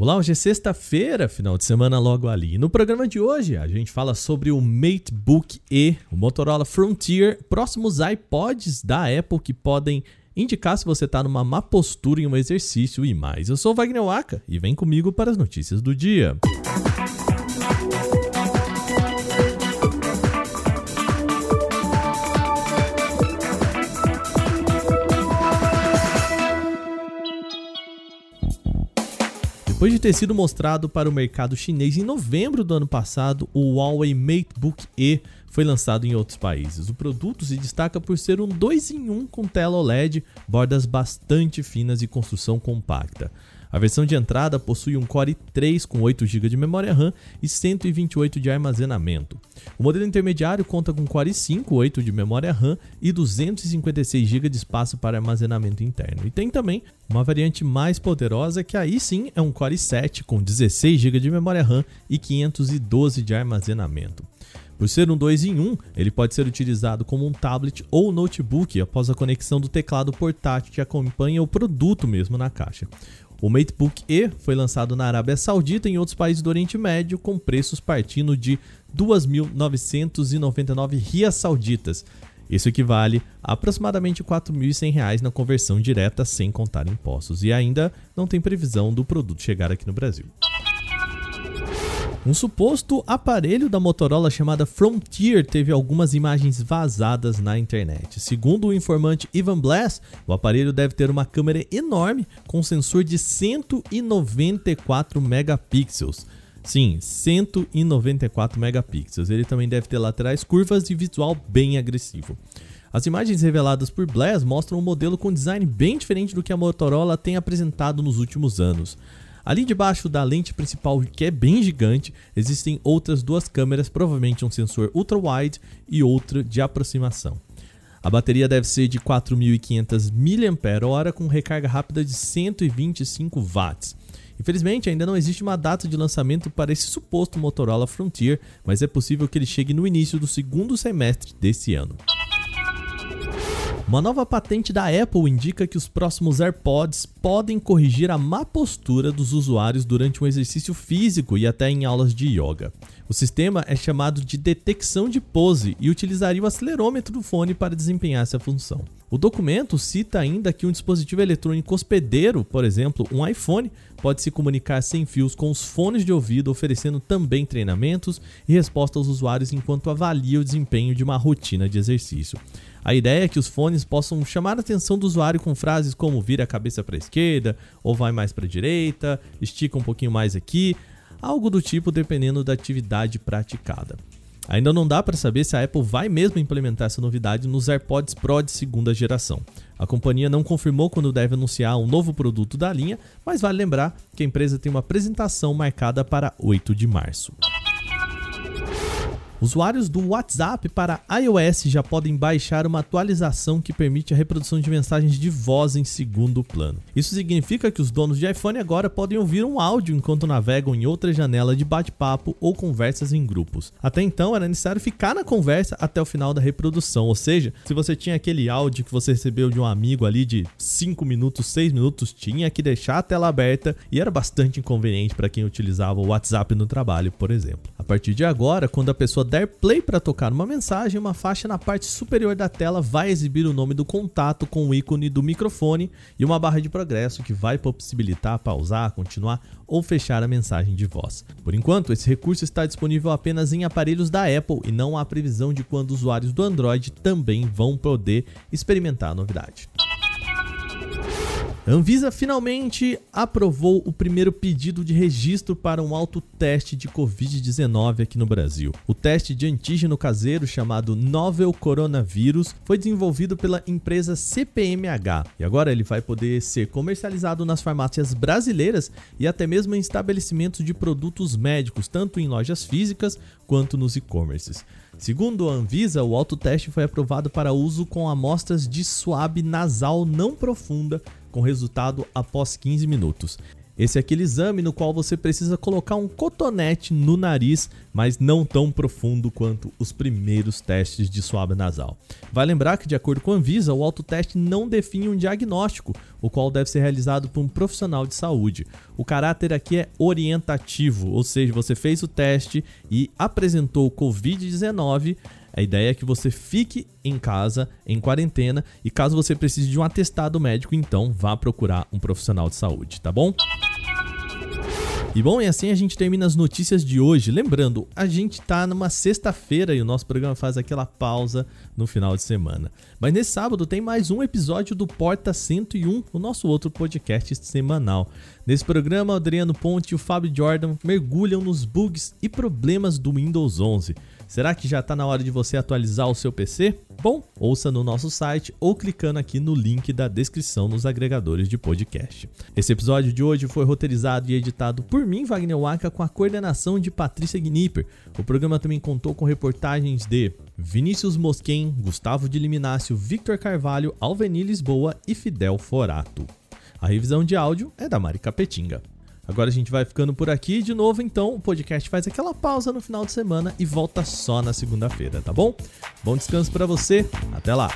Olá, hoje é sexta-feira, final de semana logo ali. No programa de hoje, a gente fala sobre o MateBook E, o Motorola Frontier, próximos iPods da Apple que podem indicar se você está numa má postura em um exercício e mais. Eu sou o Wagner Waka e vem comigo para as notícias do dia. Depois de ter sido mostrado para o mercado chinês em novembro do ano passado, o Huawei MateBook E foi lançado em outros países. O produto se destaca por ser um 2 em 1 com tela OLED, bordas bastante finas e construção compacta. A versão de entrada possui um Core i3 com 8 GB de memória RAM e 128 de armazenamento. O modelo intermediário conta com Core i5, 8 de memória RAM e 256 GB de espaço para armazenamento interno. E tem também uma variante mais poderosa que aí sim é um Core i7 com 16 GB de memória RAM e 512 de armazenamento. Por ser um 2 em 1, ele pode ser utilizado como um tablet ou notebook após a conexão do teclado portátil que acompanha o produto mesmo na caixa. O MateBook E foi lançado na Arábia Saudita e em outros países do Oriente Médio com preços partindo de 2.999 rias sauditas. Isso equivale a aproximadamente R$ 4.100 na conversão direta sem contar impostos. E ainda não tem previsão do produto chegar aqui no Brasil. Um suposto aparelho da Motorola chamada Frontier teve algumas imagens vazadas na internet. Segundo o informante Ivan Blass, o aparelho deve ter uma câmera enorme com sensor de 194 megapixels. Sim, 194 megapixels. Ele também deve ter laterais curvas e visual bem agressivo. As imagens reveladas por Blass mostram um modelo com design bem diferente do que a Motorola tem apresentado nos últimos anos. Ali debaixo da lente principal, que é bem gigante, existem outras duas câmeras, provavelmente um sensor ultra-wide e outra de aproximação. A bateria deve ser de 4.500 mAh com recarga rápida de 125 watts. Infelizmente, ainda não existe uma data de lançamento para esse suposto Motorola Frontier, mas é possível que ele chegue no início do segundo semestre desse ano. Uma nova patente da Apple indica que os próximos AirPods podem corrigir a má postura dos usuários durante um exercício físico e até em aulas de yoga. O sistema é chamado de detecção de pose e utilizaria o acelerômetro do fone para desempenhar essa função. O documento cita ainda que um dispositivo eletrônico hospedeiro, por exemplo, um iPhone, pode se comunicar sem fios com os fones de ouvido, oferecendo também treinamentos e resposta aos usuários enquanto avalia o desempenho de uma rotina de exercício. A ideia é que os fones possam chamar a atenção do usuário com frases como vira a cabeça para a esquerda ou vai mais para a direita, estica um pouquinho mais aqui, algo do tipo dependendo da atividade praticada. Ainda não dá para saber se a Apple vai mesmo implementar essa novidade nos AirPods Pro de segunda geração. A companhia não confirmou quando deve anunciar um novo produto da linha, mas vale lembrar que a empresa tem uma apresentação marcada para 8 de março. Usuários do WhatsApp para iOS já podem baixar uma atualização que permite a reprodução de mensagens de voz em segundo plano. Isso significa que os donos de iPhone agora podem ouvir um áudio enquanto navegam em outra janela de bate-papo ou conversas em grupos. Até então era necessário ficar na conversa até o final da reprodução, ou seja, se você tinha aquele áudio que você recebeu de um amigo ali de 5 minutos, 6 minutos, tinha que deixar a tela aberta e era bastante inconveniente para quem utilizava o WhatsApp no trabalho, por exemplo. A partir de agora, quando a pessoa der play para tocar uma mensagem, uma faixa na parte superior da tela vai exibir o nome do contato com o ícone do microfone e uma barra de progresso que vai possibilitar pausar, continuar ou fechar a mensagem de voz. Por enquanto, esse recurso está disponível apenas em aparelhos da Apple e não há previsão de quando usuários do Android também vão poder experimentar a novidade. A Anvisa finalmente aprovou o primeiro pedido de registro para um autoteste de Covid-19 aqui no Brasil. O teste de antígeno caseiro chamado Novel Coronavirus foi desenvolvido pela empresa CPMH e agora ele vai poder ser comercializado nas farmácias brasileiras e até mesmo em estabelecimentos de produtos médicos, tanto em lojas físicas quanto nos e-commerces. Segundo a Anvisa, o autoteste foi aprovado para uso com amostras de suave nasal não profunda com resultado após 15 minutos. Esse é aquele exame no qual você precisa colocar um cotonete no nariz, mas não tão profundo quanto os primeiros testes de suave nasal. Vai lembrar que, de acordo com a Anvisa, o autoteste não define um diagnóstico, o qual deve ser realizado por um profissional de saúde. O caráter aqui é orientativo, ou seja, você fez o teste e apresentou o Covid-19 a ideia é que você fique em casa, em quarentena, e caso você precise de um atestado médico, então vá procurar um profissional de saúde, tá bom? E bom, e assim a gente termina as notícias de hoje. Lembrando, a gente tá numa sexta-feira e o nosso programa faz aquela pausa no final de semana. Mas nesse sábado tem mais um episódio do Porta 101, o nosso outro podcast semanal. Nesse programa, Adriano Ponte e o Fábio Jordan mergulham nos bugs e problemas do Windows 11. Será que já está na hora de você atualizar o seu PC? Bom, ouça no nosso site ou clicando aqui no link da descrição nos agregadores de podcast. Esse episódio de hoje foi roteirizado e editado por mim, Wagner Waka, com a coordenação de Patrícia Gnipper. O programa também contou com reportagens de Vinícius Mosquen, Gustavo de Liminácio, Victor Carvalho, Alveni Lisboa e Fidel Forato. A revisão de áudio é da Mari Capetinga. Agora a gente vai ficando por aqui de novo, então o podcast faz aquela pausa no final de semana e volta só na segunda-feira, tá bom? Bom descanso para você, até lá.